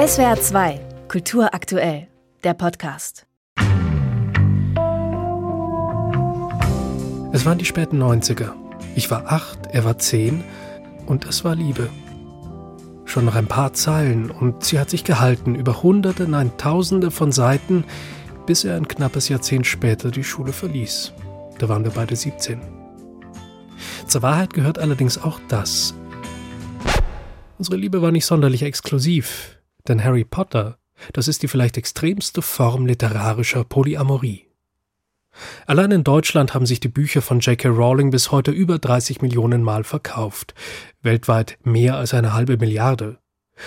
SWR 2, Kultur aktuell, der Podcast. Es waren die späten 90er. Ich war acht, er war zehn und es war Liebe. Schon noch ein paar Zeilen und sie hat sich gehalten über Hunderte, nein Tausende von Seiten, bis er ein knappes Jahrzehnt später die Schule verließ. Da waren wir beide 17. Zur Wahrheit gehört allerdings auch das. Unsere Liebe war nicht sonderlich exklusiv. Denn Harry Potter, das ist die vielleicht extremste Form literarischer Polyamorie. Allein in Deutschland haben sich die Bücher von J.K. Rowling bis heute über 30 Millionen Mal verkauft, weltweit mehr als eine halbe Milliarde.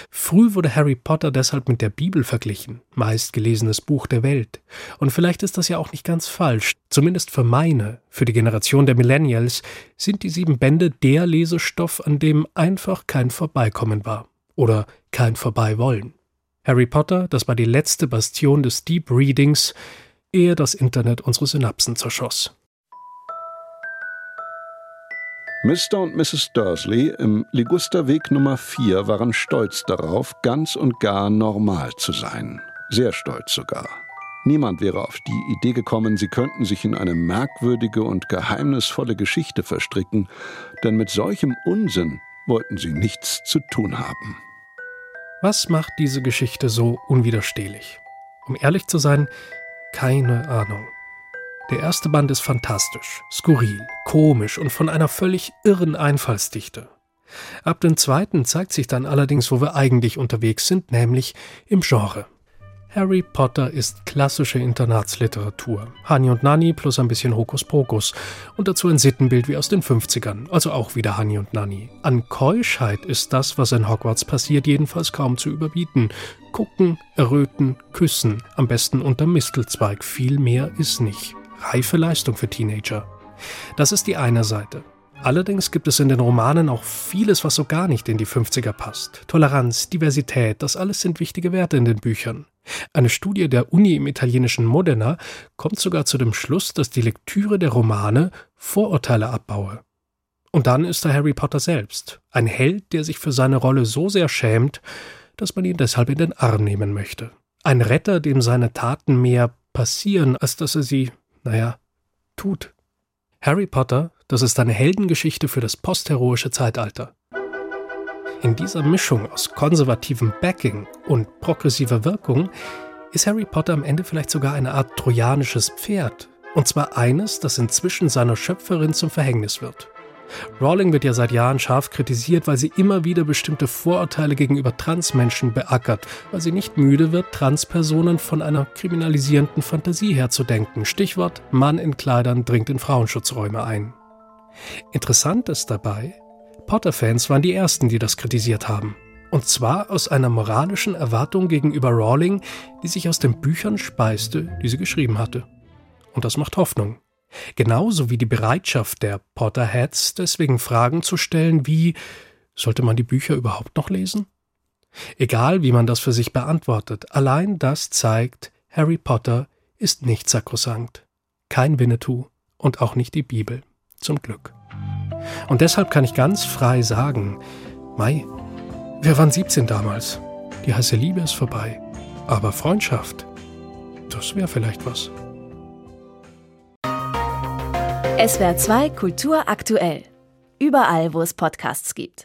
Früh wurde Harry Potter deshalb mit der Bibel verglichen, meistgelesenes Buch der Welt. Und vielleicht ist das ja auch nicht ganz falsch, zumindest für meine, für die Generation der Millennials, sind die sieben Bände der Lesestoff, an dem einfach kein Vorbeikommen war oder kein Vorbeiwollen. Harry Potter, das war die letzte Bastion des Deep Readings, ehe das Internet unsere Synapsen zerschoss. Mr. und Mrs. Dursley im Ligusterweg Nummer 4 waren stolz darauf, ganz und gar normal zu sein. Sehr stolz sogar. Niemand wäre auf die Idee gekommen, sie könnten sich in eine merkwürdige und geheimnisvolle Geschichte verstricken, denn mit solchem Unsinn wollten sie nichts zu tun haben. Was macht diese Geschichte so unwiderstehlich? Um ehrlich zu sein, keine Ahnung. Der erste Band ist fantastisch, skurril, komisch und von einer völlig irren Einfallsdichte. Ab dem zweiten zeigt sich dann allerdings, wo wir eigentlich unterwegs sind, nämlich im Genre. Harry Potter ist klassische Internatsliteratur. Hani und Nanny plus ein bisschen Hokuspokus. Und dazu ein Sittenbild wie aus den 50ern, also auch wieder Hani und Nanny. An Keuschheit ist das, was in Hogwarts passiert, jedenfalls kaum zu überbieten. Gucken, erröten, küssen, am besten unter Mistelzweig. Viel mehr ist nicht. Reife Leistung für Teenager. Das ist die eine Seite. Allerdings gibt es in den Romanen auch vieles, was so gar nicht in die 50er passt. Toleranz, Diversität, das alles sind wichtige Werte in den Büchern. Eine Studie der Uni im italienischen Modena kommt sogar zu dem Schluss, dass die Lektüre der Romane Vorurteile abbaue. Und dann ist da Harry Potter selbst, ein Held, der sich für seine Rolle so sehr schämt, dass man ihn deshalb in den Arm nehmen möchte. Ein Retter, dem seine Taten mehr passieren, als dass er sie, naja, tut. Harry Potter, das ist eine Heldengeschichte für das postheroische Zeitalter. In dieser Mischung aus konservativem Backing und progressiver Wirkung ist Harry Potter am Ende vielleicht sogar eine Art trojanisches Pferd. Und zwar eines, das inzwischen seiner Schöpferin zum Verhängnis wird. Rowling wird ja seit Jahren scharf kritisiert, weil sie immer wieder bestimmte Vorurteile gegenüber Transmenschen beackert, weil sie nicht müde wird, Transpersonen von einer kriminalisierenden Fantasie herzudenken. Stichwort Mann in Kleidern dringt in Frauenschutzräume ein. Interessant ist dabei, Potter-Fans waren die ersten, die das kritisiert haben. Und zwar aus einer moralischen Erwartung gegenüber Rowling, die sich aus den Büchern speiste, die sie geschrieben hatte. Und das macht Hoffnung. Genauso wie die Bereitschaft der Potterheads, deswegen Fragen zu stellen wie sollte man die Bücher überhaupt noch lesen? Egal, wie man das für sich beantwortet, allein das zeigt, Harry Potter ist nicht sakrosankt. Kein Winnetou und auch nicht die Bibel. Zum Glück. Und deshalb kann ich ganz frei sagen, Mai, wir waren 17 damals. Die heiße Liebe ist vorbei. Aber Freundschaft, das wäre vielleicht was. SWR 2 Kultur aktuell. Überall, wo es Podcasts gibt.